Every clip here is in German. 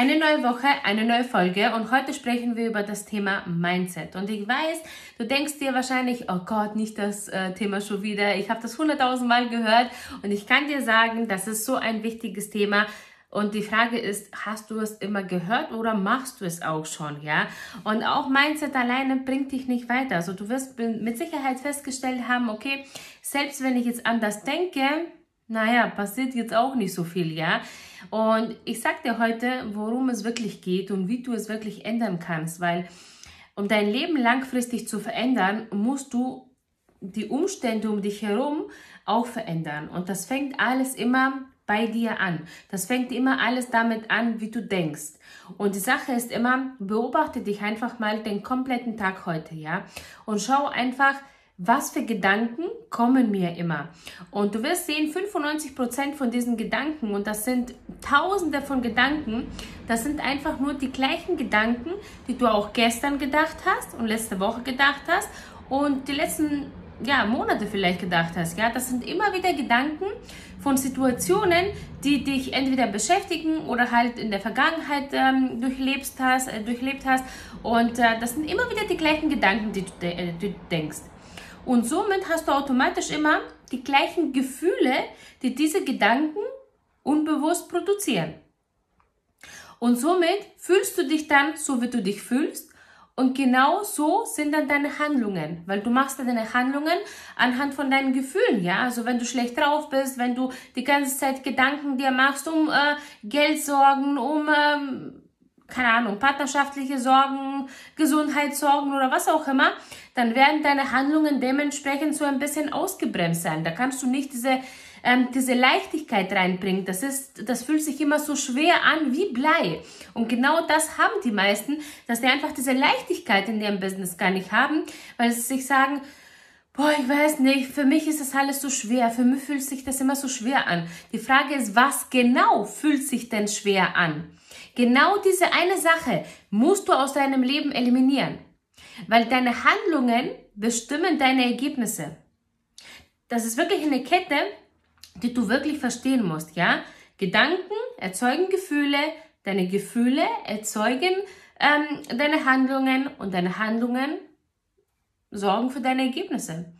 Eine neue Woche, eine neue Folge und heute sprechen wir über das Thema Mindset. Und ich weiß, du denkst dir wahrscheinlich, oh Gott, nicht das äh, Thema schon wieder. Ich habe das hunderttausendmal gehört und ich kann dir sagen, das ist so ein wichtiges Thema. Und die Frage ist, hast du es immer gehört oder machst du es auch schon, ja? Und auch Mindset alleine bringt dich nicht weiter. Also du wirst mit Sicherheit festgestellt haben, okay, selbst wenn ich jetzt anders denke, naja, passiert jetzt auch nicht so viel, ja. Und ich sag dir heute, worum es wirklich geht und wie du es wirklich ändern kannst, weil um dein Leben langfristig zu verändern, musst du die Umstände um dich herum auch verändern. Und das fängt alles immer bei dir an. Das fängt immer alles damit an, wie du denkst. Und die Sache ist immer, beobachte dich einfach mal den kompletten Tag heute, ja? Und schau einfach, was für Gedanken kommen mir immer. Und du wirst sehen, 95% von diesen Gedanken, und das sind tausende von Gedanken, das sind einfach nur die gleichen Gedanken, die du auch gestern gedacht hast und letzte Woche gedacht hast und die letzten ja, Monate vielleicht gedacht hast. Ja, das sind immer wieder Gedanken von Situationen, die dich entweder beschäftigen oder halt in der Vergangenheit ähm, durchlebt hast, äh, durchlebt hast. Und äh, das sind immer wieder die gleichen Gedanken, die du, de äh, die du denkst. Und somit hast du automatisch immer die gleichen Gefühle, die diese Gedanken unbewusst produzieren. Und somit fühlst du dich dann so, wie du dich fühlst. Und genau so sind dann deine Handlungen, weil du machst deine Handlungen anhand von deinen Gefühlen, ja. Also wenn du schlecht drauf bist, wenn du die ganze Zeit Gedanken dir machst um äh, Geld sorgen, um ähm, keine Ahnung, partnerschaftliche Sorgen, Gesundheitssorgen oder was auch immer, dann werden deine Handlungen dementsprechend so ein bisschen ausgebremst sein. Da kannst du nicht diese, ähm, diese Leichtigkeit reinbringen. Das ist, das fühlt sich immer so schwer an wie Blei. Und genau das haben die meisten, dass die einfach diese Leichtigkeit in ihrem Business gar nicht haben, weil sie sich sagen, Boah, ich weiß nicht, für mich ist das alles so schwer, für mich fühlt sich das immer so schwer an. Die Frage ist, was genau fühlt sich denn schwer an? Genau diese eine Sache musst du aus deinem Leben eliminieren, weil deine Handlungen bestimmen deine Ergebnisse. Das ist wirklich eine Kette, die du wirklich verstehen musst, ja? Gedanken erzeugen Gefühle, deine Gefühle erzeugen ähm, deine Handlungen und deine Handlungen sorgen für deine Ergebnisse.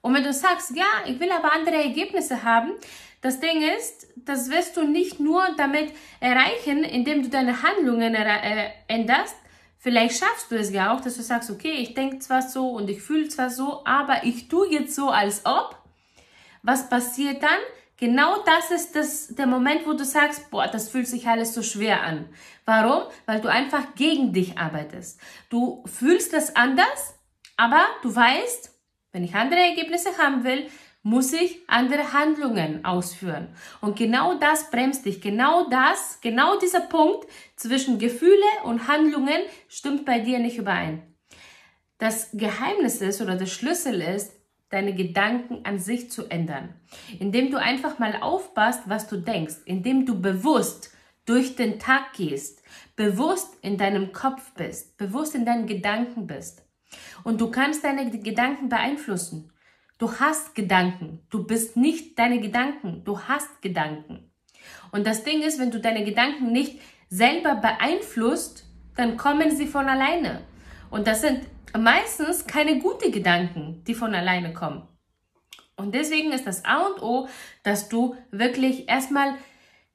Und wenn du sagst, ja, ich will aber andere Ergebnisse haben, das Ding ist, das wirst du nicht nur damit erreichen, indem du deine Handlungen äh, änderst. Vielleicht schaffst du es ja auch, dass du sagst, okay, ich denke zwar so und ich fühle zwar so, aber ich tue jetzt so, als ob. Was passiert dann? Genau das ist das, der Moment, wo du sagst, boah, das fühlt sich alles so schwer an. Warum? Weil du einfach gegen dich arbeitest. Du fühlst das anders, aber du weißt, wenn ich andere Ergebnisse haben will, muss ich andere Handlungen ausführen. Und genau das bremst dich. Genau das, genau dieser Punkt zwischen Gefühle und Handlungen stimmt bei dir nicht überein. Das Geheimnis ist oder der Schlüssel ist, deine Gedanken an sich zu ändern. Indem du einfach mal aufpasst, was du denkst. Indem du bewusst durch den Tag gehst. Bewusst in deinem Kopf bist. Bewusst in deinen Gedanken bist. Und du kannst deine Gedanken beeinflussen. Du hast Gedanken. Du bist nicht deine Gedanken. Du hast Gedanken. Und das Ding ist, wenn du deine Gedanken nicht selber beeinflusst, dann kommen sie von alleine. Und das sind meistens keine guten Gedanken, die von alleine kommen. Und deswegen ist das A und O, dass du wirklich erstmal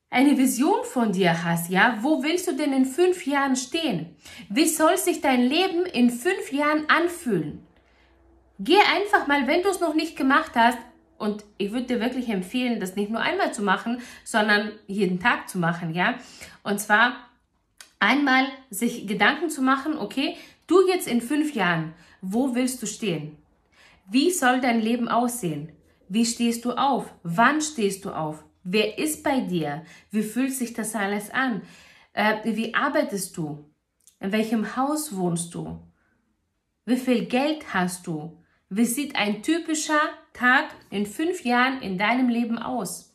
eine Vision von dir hast, ja, wo willst du denn in fünf Jahren stehen? Wie soll sich dein Leben in fünf Jahren anfühlen? Geh einfach mal, wenn du es noch nicht gemacht hast, und ich würde dir wirklich empfehlen, das nicht nur einmal zu machen, sondern jeden Tag zu machen, ja. Und zwar einmal sich Gedanken zu machen, okay, du jetzt in fünf Jahren, wo willst du stehen? Wie soll dein Leben aussehen? Wie stehst du auf? Wann stehst du auf? Wer ist bei dir? Wie fühlt sich das alles an? Äh, wie arbeitest du? In welchem Haus wohnst du? Wie viel Geld hast du? Wie sieht ein typischer Tag in fünf Jahren in deinem Leben aus?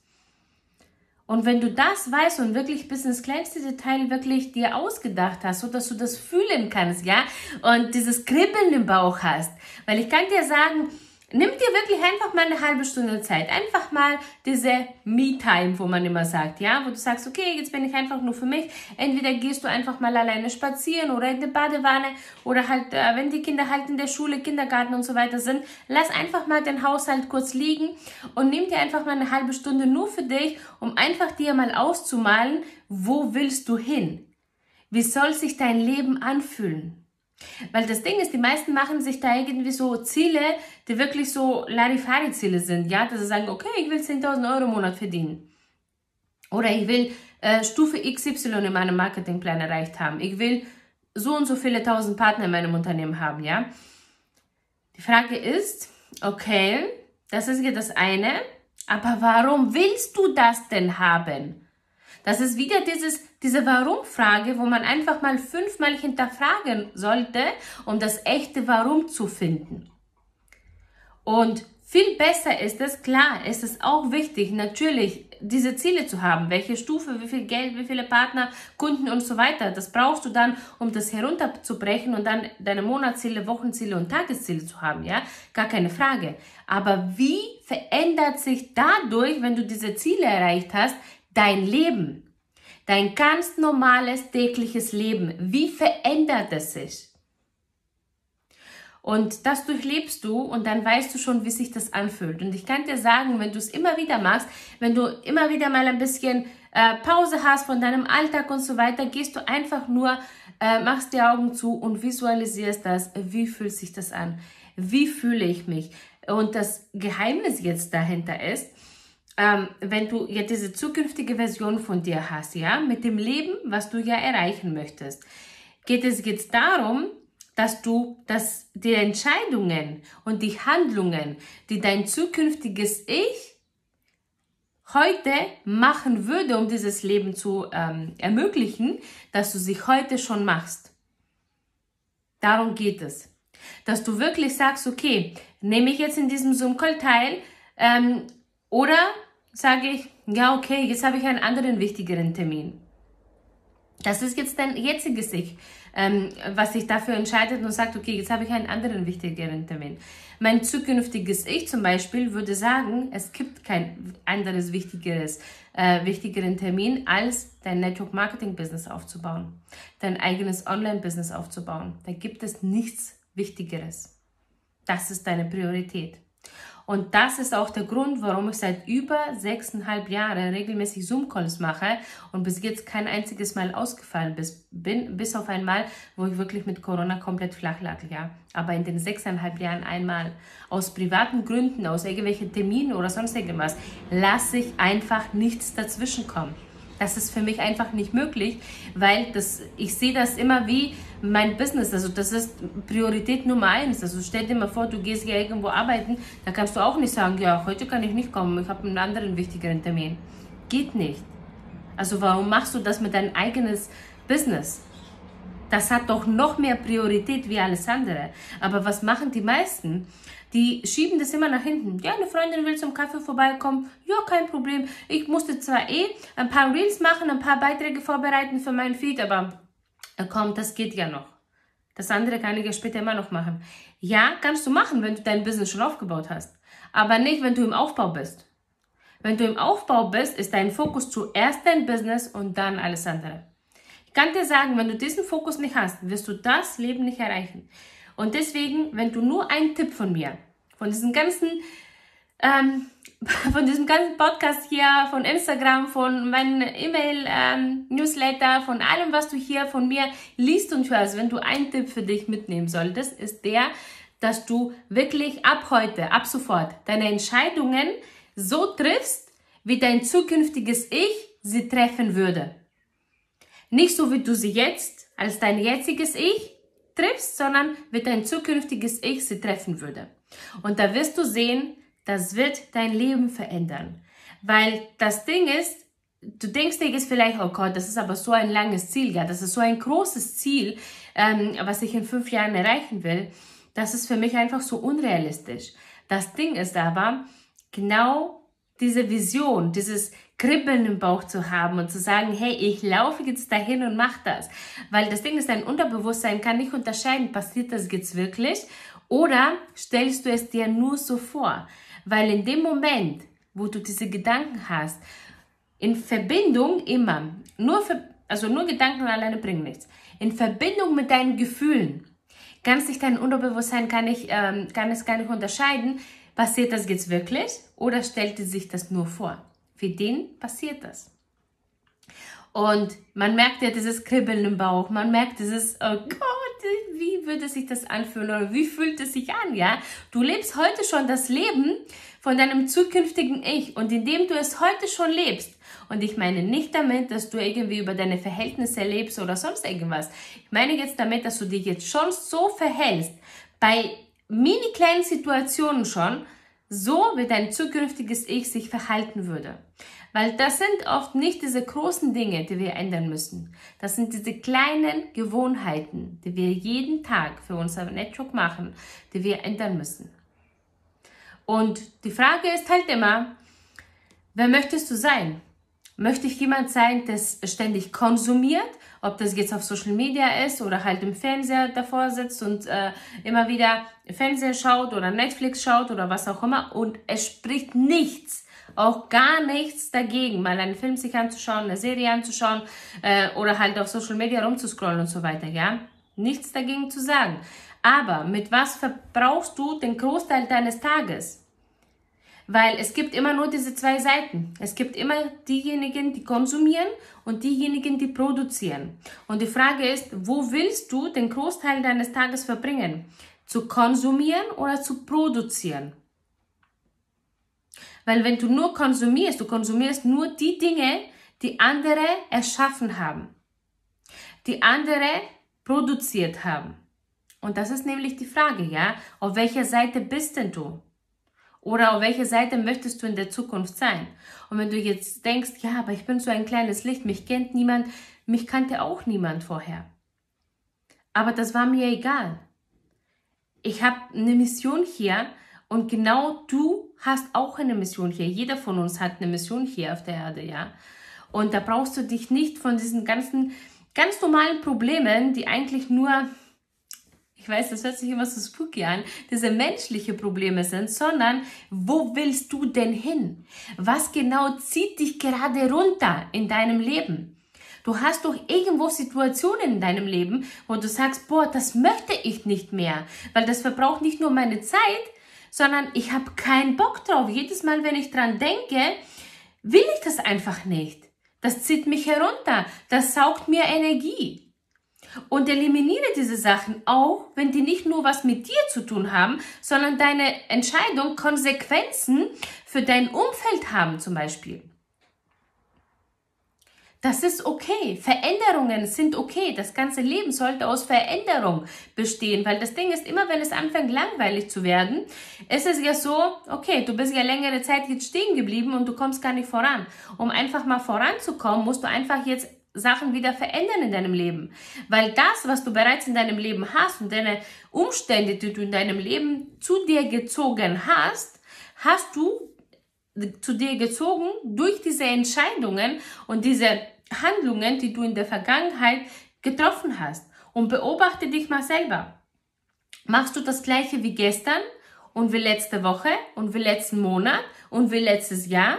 Und wenn du das weißt und wirklich bis ins kleinste Detail wirklich dir ausgedacht hast, so dass du das fühlen kannst, ja, und dieses Kribbeln im Bauch hast, weil ich kann dir sagen, Nimm dir wirklich einfach mal eine halbe Stunde Zeit. Einfach mal diese Me-Time, wo man immer sagt, ja, wo du sagst, okay, jetzt bin ich einfach nur für mich. Entweder gehst du einfach mal alleine spazieren oder in die Badewanne oder halt, äh, wenn die Kinder halt in der Schule, Kindergarten und so weiter sind, lass einfach mal den Haushalt kurz liegen und nimm dir einfach mal eine halbe Stunde nur für dich, um einfach dir mal auszumalen, wo willst du hin? Wie soll sich dein Leben anfühlen? Weil das Ding ist, die meisten machen sich da irgendwie so Ziele, die wirklich so Larifari-Ziele sind, ja, dass sie sagen, okay, ich will 10.000 Euro im Monat verdienen. Oder ich will äh, Stufe XY in meinem Marketingplan erreicht haben. Ich will so und so viele tausend Partner in meinem Unternehmen haben, ja. Die Frage ist, okay, das ist ja das eine, aber warum willst du das denn haben? Das ist wieder dieses, diese Warum-Frage, wo man einfach mal fünfmal hinterfragen sollte, um das echte Warum zu finden. Und viel besser ist es, klar, es ist auch wichtig, natürlich diese Ziele zu haben. Welche Stufe, wie viel Geld, wie viele Partner, Kunden und so weiter. Das brauchst du dann, um das herunterzubrechen und dann deine Monatsziele, Wochenziele und Tagesziele zu haben, ja? Gar keine Frage. Aber wie verändert sich dadurch, wenn du diese Ziele erreicht hast, dein Leben? Dein ganz normales tägliches Leben. Wie verändert es sich? Und das durchlebst du und dann weißt du schon, wie sich das anfühlt. Und ich kann dir sagen, wenn du es immer wieder machst, wenn du immer wieder mal ein bisschen äh, Pause hast von deinem Alltag und so weiter, gehst du einfach nur, äh, machst die Augen zu und visualisierst das. Wie fühlt sich das an? Wie fühle ich mich? Und das Geheimnis jetzt dahinter ist, ähm, wenn du ja diese zukünftige Version von dir hast, ja, mit dem Leben, was du ja erreichen möchtest, geht es jetzt darum, dass du dass die Entscheidungen und die Handlungen, die dein zukünftiges Ich heute machen würde, um dieses Leben zu ähm, ermöglichen, dass du sie heute schon machst. Darum geht es. Dass du wirklich sagst, okay, nehme ich jetzt in diesem Zoom-Call teil ähm, oder sage ich, ja, okay, jetzt habe ich einen anderen wichtigeren Termin. Das ist jetzt dein jetziges Ich, ähm, was sich dafür entscheidet und sagt, okay, jetzt habe ich einen anderen wichtigeren Termin. Mein zukünftiges Ich zum Beispiel würde sagen, es gibt kein anderes wichtigeres, äh, wichtigeren Termin, als dein Network Marketing Business aufzubauen, dein eigenes Online Business aufzubauen. Da gibt es nichts Wichtigeres. Das ist deine Priorität. Und das ist auch der Grund, warum ich seit über sechseinhalb Jahren regelmäßig Zoom-Calls mache und bis jetzt kein einziges Mal ausgefallen bin, bis auf einmal, wo ich wirklich mit Corona komplett flach lag, ja. Aber in den sechseinhalb Jahren einmal. Aus privaten Gründen, aus irgendwelchen Terminen oder sonst irgendwas, lasse ich einfach nichts dazwischen kommen. Das ist für mich einfach nicht möglich, weil das, ich sehe das immer wie mein Business. Also das ist Priorität Nummer eins. Also stell dir mal vor, du gehst ja irgendwo arbeiten, da kannst du auch nicht sagen, ja, heute kann ich nicht kommen, ich habe einen anderen wichtigeren Termin. Geht nicht. Also warum machst du das mit deinem eigenes Business? Das hat doch noch mehr Priorität wie alles andere. Aber was machen die meisten? Die schieben das immer nach hinten. Ja, eine Freundin will zum Kaffee vorbeikommen. Ja, kein Problem. Ich musste zwar eh ein paar Reels machen, ein paar Beiträge vorbereiten für meinen Feed, aber äh, komm, das geht ja noch. Das andere kann ich ja später immer noch machen. Ja, kannst du machen, wenn du dein Business schon aufgebaut hast. Aber nicht, wenn du im Aufbau bist. Wenn du im Aufbau bist, ist dein Fokus zuerst dein Business und dann alles andere. Ich kann dir sagen, wenn du diesen Fokus nicht hast, wirst du das Leben nicht erreichen. Und deswegen, wenn du nur einen Tipp von mir, von diesem ganzen, ähm, von diesem ganzen Podcast hier, von Instagram, von meinem E-Mail-Newsletter, ähm, von allem, was du hier von mir liest und hörst, wenn du einen Tipp für dich mitnehmen solltest, ist der, dass du wirklich ab heute, ab sofort deine Entscheidungen so triffst, wie dein zukünftiges Ich sie treffen würde. Nicht so, wie du sie jetzt als dein jetziges Ich triffst, sondern wie dein zukünftiges Ich sie treffen würde. Und da wirst du sehen, das wird dein Leben verändern. Weil das Ding ist, du denkst dir jetzt vielleicht, oh Gott, das ist aber so ein langes Ziel, ja, das ist so ein großes Ziel, ähm, was ich in fünf Jahren erreichen will. Das ist für mich einfach so unrealistisch. Das Ding ist aber, genau diese Vision, dieses Kribbeln im Bauch zu haben und zu sagen, hey, ich laufe jetzt dahin und mach das. Weil das Ding ist, dein Unterbewusstsein kann nicht unterscheiden, passiert das jetzt wirklich oder stellst du es dir nur so vor. Weil in dem Moment, wo du diese Gedanken hast, in Verbindung immer, nur, für, also nur Gedanken alleine bringen nichts, in Verbindung mit deinen Gefühlen, kann sich dein Unterbewusstsein kann, ich, ähm, kann es gar nicht unterscheiden, passiert das jetzt wirklich oder stellt sich das nur vor. Für den passiert das. Und man merkt ja dieses Kribbeln im Bauch, man merkt dieses, oh Gott, wie würde sich das anfühlen oder wie fühlt es sich an, ja? Du lebst heute schon das Leben von deinem zukünftigen Ich und indem du es heute schon lebst, und ich meine nicht damit, dass du irgendwie über deine Verhältnisse lebst oder sonst irgendwas. Ich meine jetzt damit, dass du dich jetzt schon so verhältst, bei mini kleinen Situationen schon, so wie dein zukünftiges Ich sich verhalten würde. Weil das sind oft nicht diese großen Dinge, die wir ändern müssen. Das sind diese kleinen Gewohnheiten, die wir jeden Tag für unser Network machen, die wir ändern müssen. Und die Frage ist halt immer, wer möchtest du sein? Möchte ich jemand sein, der ständig konsumiert ob das jetzt auf Social Media ist oder halt im Fernseher davor sitzt und äh, immer wieder Fernseher schaut oder Netflix schaut oder was auch immer und es spricht nichts, auch gar nichts dagegen, mal einen Film sich anzuschauen, eine Serie anzuschauen äh, oder halt auf Social Media rumzuscrollen und so weiter, ja? Nichts dagegen zu sagen. Aber mit was verbrauchst du den Großteil deines Tages? Weil es gibt immer nur diese zwei Seiten. Es gibt immer diejenigen, die konsumieren und diejenigen, die produzieren. Und die Frage ist, wo willst du den Großteil deines Tages verbringen? Zu konsumieren oder zu produzieren? Weil wenn du nur konsumierst, du konsumierst nur die Dinge, die andere erschaffen haben, die andere produziert haben. Und das ist nämlich die Frage, ja? Auf welcher Seite bist denn du? Oder auf welcher Seite möchtest du in der Zukunft sein? Und wenn du jetzt denkst, ja, aber ich bin so ein kleines Licht, mich kennt niemand, mich kannte auch niemand vorher. Aber das war mir egal. Ich habe eine Mission hier und genau du hast auch eine Mission hier. Jeder von uns hat eine Mission hier auf der Erde, ja. Und da brauchst du dich nicht von diesen ganzen ganz normalen Problemen, die eigentlich nur ich weiß, das hört sich immer so spooky an, diese menschliche Probleme sind, sondern wo willst du denn hin? Was genau zieht dich gerade runter in deinem Leben? Du hast doch irgendwo Situationen in deinem Leben, wo du sagst, boah, das möchte ich nicht mehr, weil das verbraucht nicht nur meine Zeit, sondern ich habe keinen Bock drauf. Jedes Mal, wenn ich dran denke, will ich das einfach nicht. Das zieht mich herunter, das saugt mir Energie. Und eliminiere diese Sachen auch, wenn die nicht nur was mit dir zu tun haben, sondern deine Entscheidung Konsequenzen für dein Umfeld haben zum Beispiel. Das ist okay. Veränderungen sind okay. Das ganze Leben sollte aus Veränderung bestehen, weil das Ding ist, immer wenn es anfängt langweilig zu werden, ist es ja so, okay, du bist ja längere Zeit jetzt stehen geblieben und du kommst gar nicht voran. Um einfach mal voranzukommen, musst du einfach jetzt Sachen wieder verändern in deinem Leben. Weil das, was du bereits in deinem Leben hast und deine Umstände, die du in deinem Leben zu dir gezogen hast, hast du zu dir gezogen durch diese Entscheidungen und diese Handlungen, die du in der Vergangenheit getroffen hast. Und beobachte dich mal selber. Machst du das gleiche wie gestern und wie letzte Woche und wie letzten Monat und wie letztes Jahr?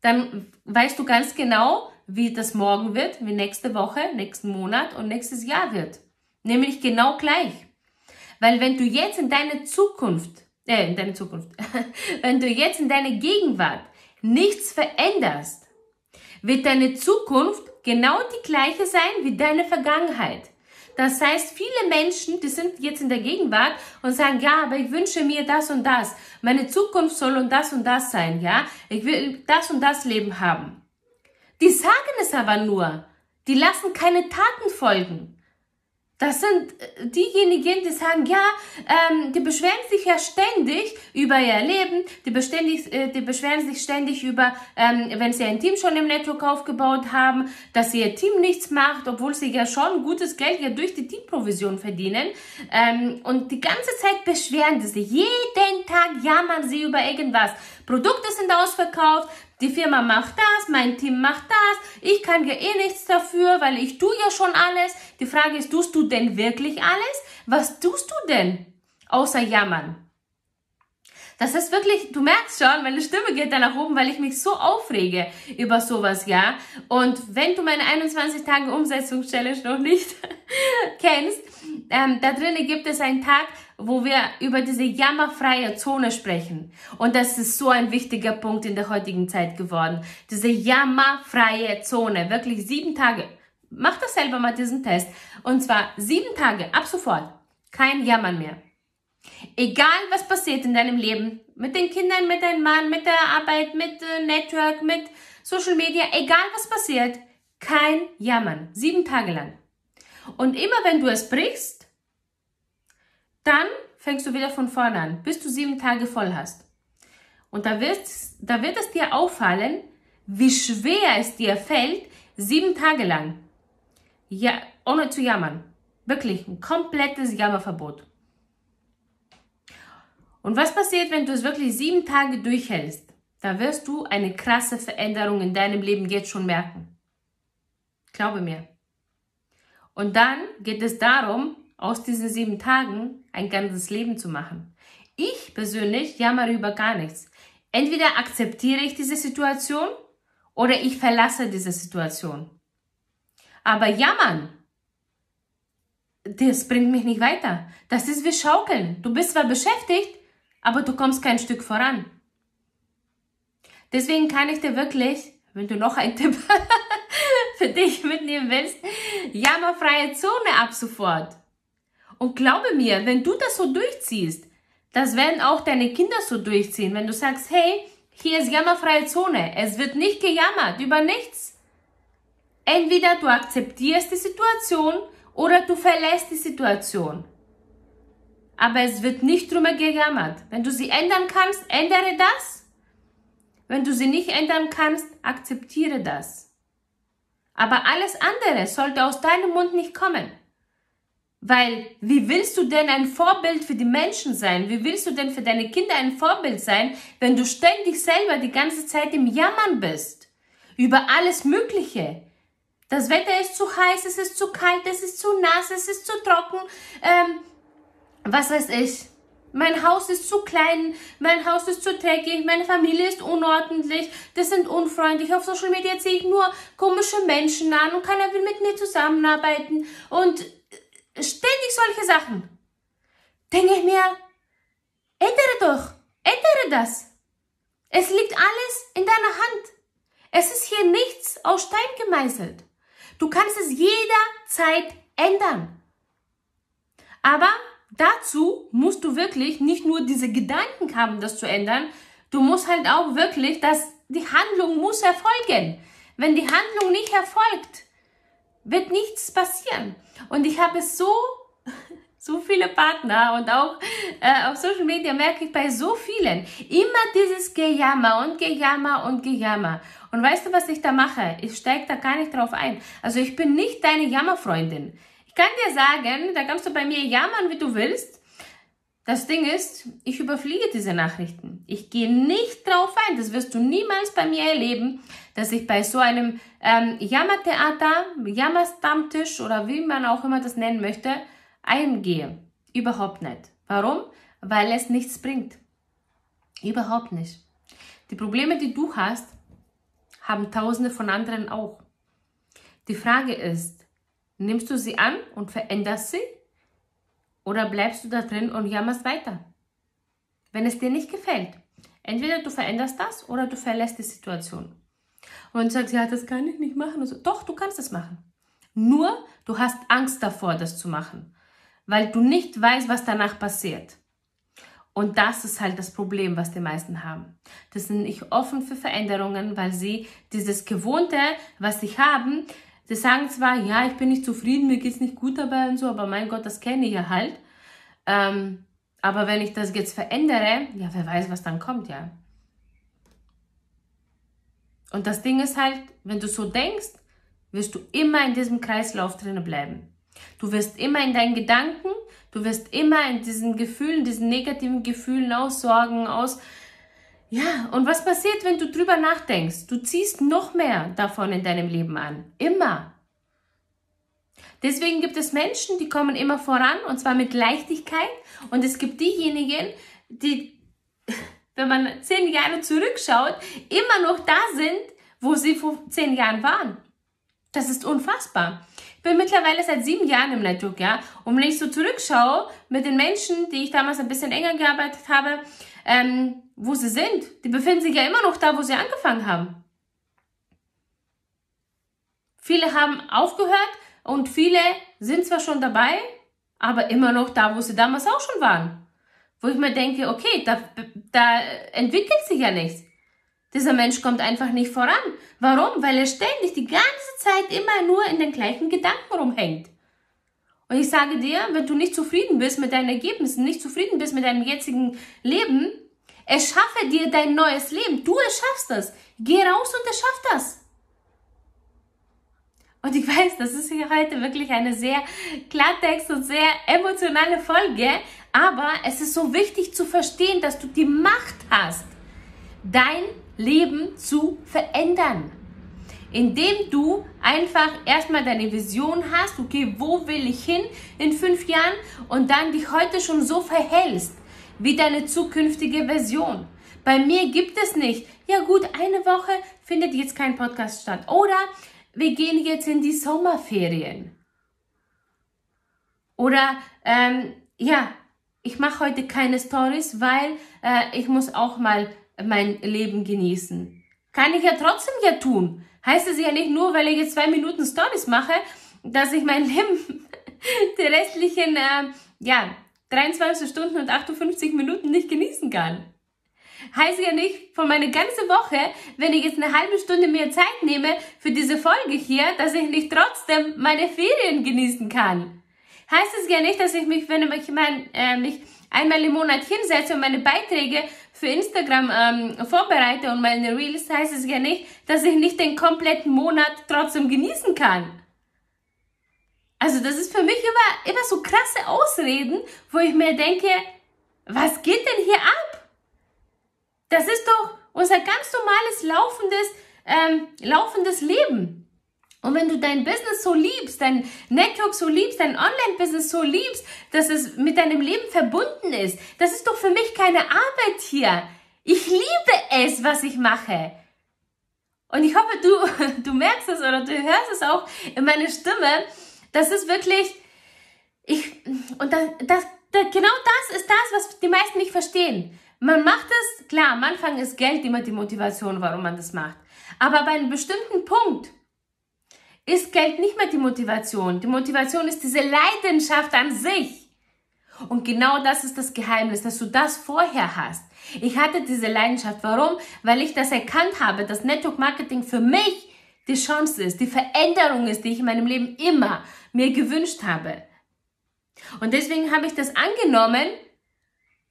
Dann weißt du ganz genau, wie das morgen wird, wie nächste Woche, nächsten Monat und nächstes Jahr wird. Nämlich genau gleich. Weil wenn du jetzt in deine Zukunft, äh, in deine Zukunft, wenn du jetzt in deine Gegenwart nichts veränderst, wird deine Zukunft genau die gleiche sein wie deine Vergangenheit. Das heißt, viele Menschen, die sind jetzt in der Gegenwart und sagen, ja, aber ich wünsche mir das und das. Meine Zukunft soll und das und das sein, ja. Ich will das und das Leben haben. Die sagen es aber nur. Die lassen keine Taten folgen. Das sind äh, diejenigen, die sagen, ja, ähm, die beschweren sich ja ständig über ihr Leben, die, beständig, äh, die beschweren sich ständig über, ähm, wenn sie ein Team schon im Network aufgebaut haben, dass ihr Team nichts macht, obwohl sie ja schon gutes Geld ja durch die Teamprovision verdienen. Ähm, und die ganze Zeit beschweren sie sich, jeden Tag jammern sie über irgendwas. Produkte sind ausverkauft, die Firma macht das, mein Team macht das, ich kann ja eh nichts dafür, weil ich tue ja schon alles. Die Frage ist, tust du denn wirklich alles? Was tust du denn außer jammern? Das ist wirklich, du merkst schon, meine Stimme geht da nach oben, weil ich mich so aufrege über sowas, ja. Und wenn du meine 21 Tage Umsetzungschallenge noch nicht kennst, ähm, da drinnen gibt es einen Tag, wo wir über diese jammerfreie Zone sprechen. Und das ist so ein wichtiger Punkt in der heutigen Zeit geworden. Diese jammerfreie Zone. Wirklich sieben Tage. Mach das selber mal diesen Test. Und zwar sieben Tage ab sofort. Kein Jammern mehr. Egal was passiert in deinem Leben, mit den Kindern, mit deinem Mann, mit der Arbeit, mit äh, Network, mit Social Media, egal was passiert, kein Jammern. Sieben Tage lang. Und immer wenn du es brichst, dann fängst du wieder von vorne an, bis du sieben Tage voll hast. Und da wird, da wird es dir auffallen, wie schwer es dir fällt, sieben Tage lang, ja, ohne zu jammern. Wirklich ein komplettes Jammerverbot. Und was passiert, wenn du es wirklich sieben Tage durchhältst? Da wirst du eine krasse Veränderung in deinem Leben jetzt schon merken. Glaube mir. Und dann geht es darum, aus diesen sieben Tagen ein ganzes Leben zu machen. Ich persönlich jammere über gar nichts. Entweder akzeptiere ich diese Situation oder ich verlasse diese Situation. Aber jammern, das bringt mich nicht weiter. Das ist wie Schaukeln. Du bist zwar beschäftigt, aber du kommst kein Stück voran. Deswegen kann ich dir wirklich, wenn du noch einen Tipp für dich mitnehmen willst, jammerfreie Zone ab sofort. Und glaube mir, wenn du das so durchziehst, das werden auch deine Kinder so durchziehen. Wenn du sagst, hey, hier ist jammerfreie Zone, es wird nicht gejammert über nichts. Entweder du akzeptierst die Situation oder du verlässt die Situation. Aber es wird nicht drüber gejammert. Wenn du sie ändern kannst, ändere das. Wenn du sie nicht ändern kannst, akzeptiere das. Aber alles andere sollte aus deinem Mund nicht kommen. Weil wie willst du denn ein Vorbild für die Menschen sein? Wie willst du denn für deine Kinder ein Vorbild sein, wenn du ständig selber die ganze Zeit im Jammern bist? Über alles Mögliche. Das Wetter ist zu heiß, es ist zu kalt, es ist zu nass, es ist zu trocken. Ähm, was weiß ich. Mein Haus ist zu klein, mein Haus ist zu dreckig, meine Familie ist unordentlich, das sind unfreundlich. Auf Social Media ziehe ich nur komische Menschen an und keiner will mit mir zusammenarbeiten. Und Ständig solche Sachen. Denke ich mir, ändere doch, ändere das. Es liegt alles in deiner Hand. Es ist hier nichts aus Stein gemeißelt. Du kannst es jederzeit ändern. Aber dazu musst du wirklich nicht nur diese Gedanken haben, das zu ändern, du musst halt auch wirklich, dass die Handlung muss erfolgen. Wenn die Handlung nicht erfolgt, wird nichts passieren. Und ich habe so, so viele Partner und auch äh, auf Social Media merke ich bei so vielen immer dieses Gejammer und Gejammer und Gejammer. Und weißt du, was ich da mache? Ich steige da gar nicht drauf ein. Also ich bin nicht deine Jammerfreundin. Ich kann dir sagen, da kannst du bei mir jammern, wie du willst. Das Ding ist, ich überfliege diese Nachrichten. Ich gehe nicht drauf ein. Das wirst du niemals bei mir erleben, dass ich bei so einem ähm, Jammertheater, Jammerstammtisch oder wie man auch immer das nennen möchte, eingehe. Überhaupt nicht. Warum? Weil es nichts bringt. Überhaupt nicht. Die Probleme, die du hast, haben Tausende von anderen auch. Die Frage ist, nimmst du sie an und veränderst sie oder bleibst du da drin und jammerst weiter? Wenn es dir nicht gefällt, entweder du veränderst das oder du verlässt die Situation. Und sagst, ja, das kann ich nicht machen. So, Doch, du kannst es machen. Nur, du hast Angst davor, das zu machen, weil du nicht weißt, was danach passiert. Und das ist halt das Problem, was die meisten haben. Das sind nicht offen für Veränderungen, weil sie dieses Gewohnte, was sie haben, Sie sagen zwar, ja, ich bin nicht zufrieden, mir geht es nicht gut dabei und so, aber mein Gott, das kenne ich ja halt. Ähm, aber wenn ich das jetzt verändere, ja, wer weiß, was dann kommt, ja. Und das Ding ist halt, wenn du so denkst, wirst du immer in diesem Kreislauf drinnen bleiben. Du wirst immer in deinen Gedanken, du wirst immer in diesen Gefühlen, diesen negativen Gefühlen aus Sorgen, aus, ja, und was passiert, wenn du drüber nachdenkst? Du ziehst noch mehr davon in deinem Leben an. Immer. Deswegen gibt es Menschen, die kommen immer voran und zwar mit Leichtigkeit. Und es gibt diejenigen, die, wenn man zehn Jahre zurückschaut, immer noch da sind, wo sie vor zehn Jahren waren. Das ist unfassbar. Ich bin mittlerweile seit sieben Jahren im Network, ja. Und wenn ich so zurückschaue mit den Menschen, die ich damals ein bisschen enger gearbeitet habe, ähm, wo sie sind, die befinden sich ja immer noch da, wo sie angefangen haben. Viele haben aufgehört und viele sind zwar schon dabei, aber immer noch da, wo sie damals auch schon waren. Wo ich mir denke, okay, da, da entwickelt sich ja nichts. Dieser Mensch kommt einfach nicht voran. Warum? Weil er ständig die ganze Zeit immer nur in den gleichen Gedanken rumhängt. Und ich sage dir, wenn du nicht zufrieden bist mit deinen Ergebnissen, nicht zufrieden bist mit deinem jetzigen Leben, erschaffe dir dein neues Leben. Du erschaffst das. Geh raus und erschaff das. Und ich weiß, das ist hier heute wirklich eine sehr Klartext und sehr emotionale Folge, aber es ist so wichtig zu verstehen, dass du die Macht hast, dein Leben zu verändern. Indem du einfach erstmal deine Vision hast, okay, wo will ich hin in fünf Jahren und dann dich heute schon so verhältst wie deine zukünftige Version. Bei mir gibt es nicht, ja gut, eine Woche findet jetzt kein Podcast statt oder wir gehen jetzt in die Sommerferien. Oder ähm, ja, ich mache heute keine Stories, weil äh, ich muss auch mal mein Leben genießen. Kann ich ja trotzdem ja tun. Heißt es ja nicht nur, weil ich jetzt zwei Minuten Stories mache, dass ich mein Leben die restlichen, äh, ja, 23 Stunden und 58 Minuten nicht genießen kann. Heißt ja nicht von meine ganze Woche, wenn ich jetzt eine halbe Stunde mehr Zeit nehme für diese Folge hier, dass ich nicht trotzdem meine Ferien genießen kann. Heißt es ja nicht, dass ich mich, wenn ich mein, äh, mich einmal im Monat hinsetze und meine Beiträge für Instagram ähm, vorbereite und meine Reels, heißt es ja nicht, dass ich nicht den kompletten Monat trotzdem genießen kann. Also das ist für mich immer, immer so krasse Ausreden, wo ich mir denke, was geht denn hier ab? Das ist doch unser ganz normales laufendes, ähm, laufendes Leben. Und wenn du dein Business so liebst, dein Network so liebst, dein Online-Business so liebst, dass es mit deinem Leben verbunden ist, das ist doch für mich keine Arbeit hier. Ich liebe es, was ich mache. Und ich hoffe, du, du merkst es oder du hörst es auch in meiner Stimme. Das ist wirklich, ich, und das, das, das, genau das ist das, was die meisten nicht verstehen. Man macht es, klar, am Anfang ist Geld immer die Motivation, warum man das macht. Aber bei einem bestimmten Punkt, ist Geld nicht mehr die Motivation. Die Motivation ist diese Leidenschaft an sich. Und genau das ist das Geheimnis, dass du das vorher hast. Ich hatte diese Leidenschaft. Warum? Weil ich das erkannt habe, dass Network Marketing für mich die Chance ist, die Veränderung ist, die ich in meinem Leben immer mir gewünscht habe. Und deswegen habe ich das angenommen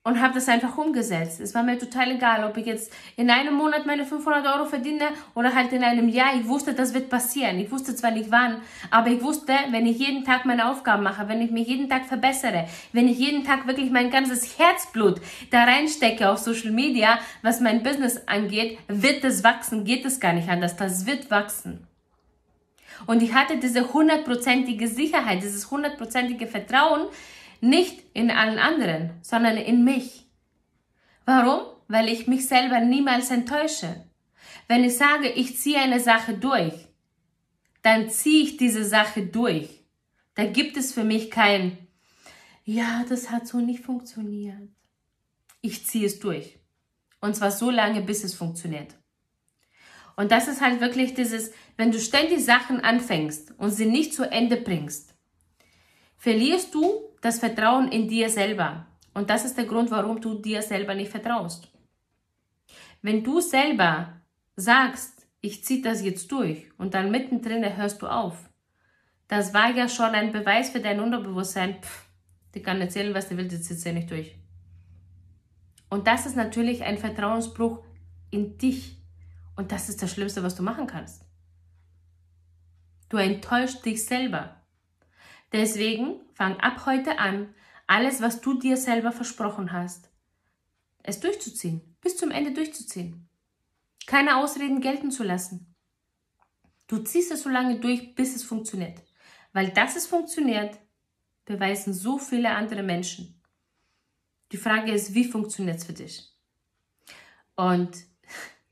und habe das einfach umgesetzt. Es war mir total egal, ob ich jetzt in einem Monat meine 500 Euro verdiene oder halt in einem Jahr. Ich wusste, das wird passieren. Ich wusste zwar nicht wann, aber ich wusste, wenn ich jeden Tag meine Aufgaben mache, wenn ich mich jeden Tag verbessere, wenn ich jeden Tag wirklich mein ganzes Herzblut da reinstecke auf Social Media, was mein Business angeht, wird es wachsen, geht es gar nicht anders. Das wird wachsen. Und ich hatte diese hundertprozentige Sicherheit, dieses hundertprozentige Vertrauen, nicht in allen anderen, sondern in mich. Warum? Weil ich mich selber niemals enttäusche. Wenn ich sage, ich ziehe eine Sache durch, dann ziehe ich diese Sache durch. Da gibt es für mich kein, ja, das hat so nicht funktioniert. Ich ziehe es durch. Und zwar so lange, bis es funktioniert. Und das ist halt wirklich dieses, wenn du ständig Sachen anfängst und sie nicht zu Ende bringst, verlierst du das Vertrauen in dir selber. Und das ist der Grund, warum du dir selber nicht vertraust. Wenn du selber sagst, ich ziehe das jetzt durch und dann mittendrin hörst du auf, das war ja schon ein Beweis für dein Unterbewusstsein, pff, die kann erzählen, was der will, das zieht ja nicht durch. Und das ist natürlich ein Vertrauensbruch in dich. Und das ist das Schlimmste, was du machen kannst. Du enttäuscht dich selber. Deswegen fang ab heute an, alles, was du dir selber versprochen hast, es durchzuziehen, bis zum Ende durchzuziehen. Keine Ausreden gelten zu lassen. Du ziehst es so lange durch, bis es funktioniert. Weil das es funktioniert, beweisen so viele andere Menschen. Die Frage ist, wie funktioniert es für dich? Und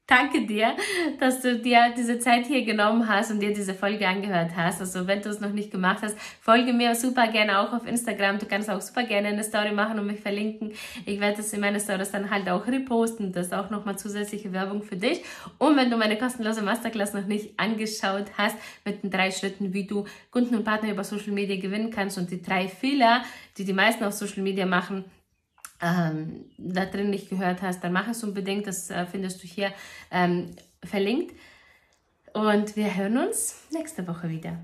Danke dir, dass du dir diese Zeit hier genommen hast und dir diese Folge angehört hast. Also wenn du es noch nicht gemacht hast, folge mir super gerne auch auf Instagram. Du kannst auch super gerne eine Story machen und mich verlinken. Ich werde das in meine Stories dann halt auch reposten. Das ist auch nochmal zusätzliche Werbung für dich. Und wenn du meine kostenlose Masterclass noch nicht angeschaut hast, mit den drei Schritten, wie du Kunden und Partner über Social Media gewinnen kannst und die drei Fehler, die die meisten auf Social Media machen, ähm, da drin nicht gehört hast, dann mach es unbedingt. Das äh, findest du hier ähm, verlinkt. Und wir hören uns nächste Woche wieder.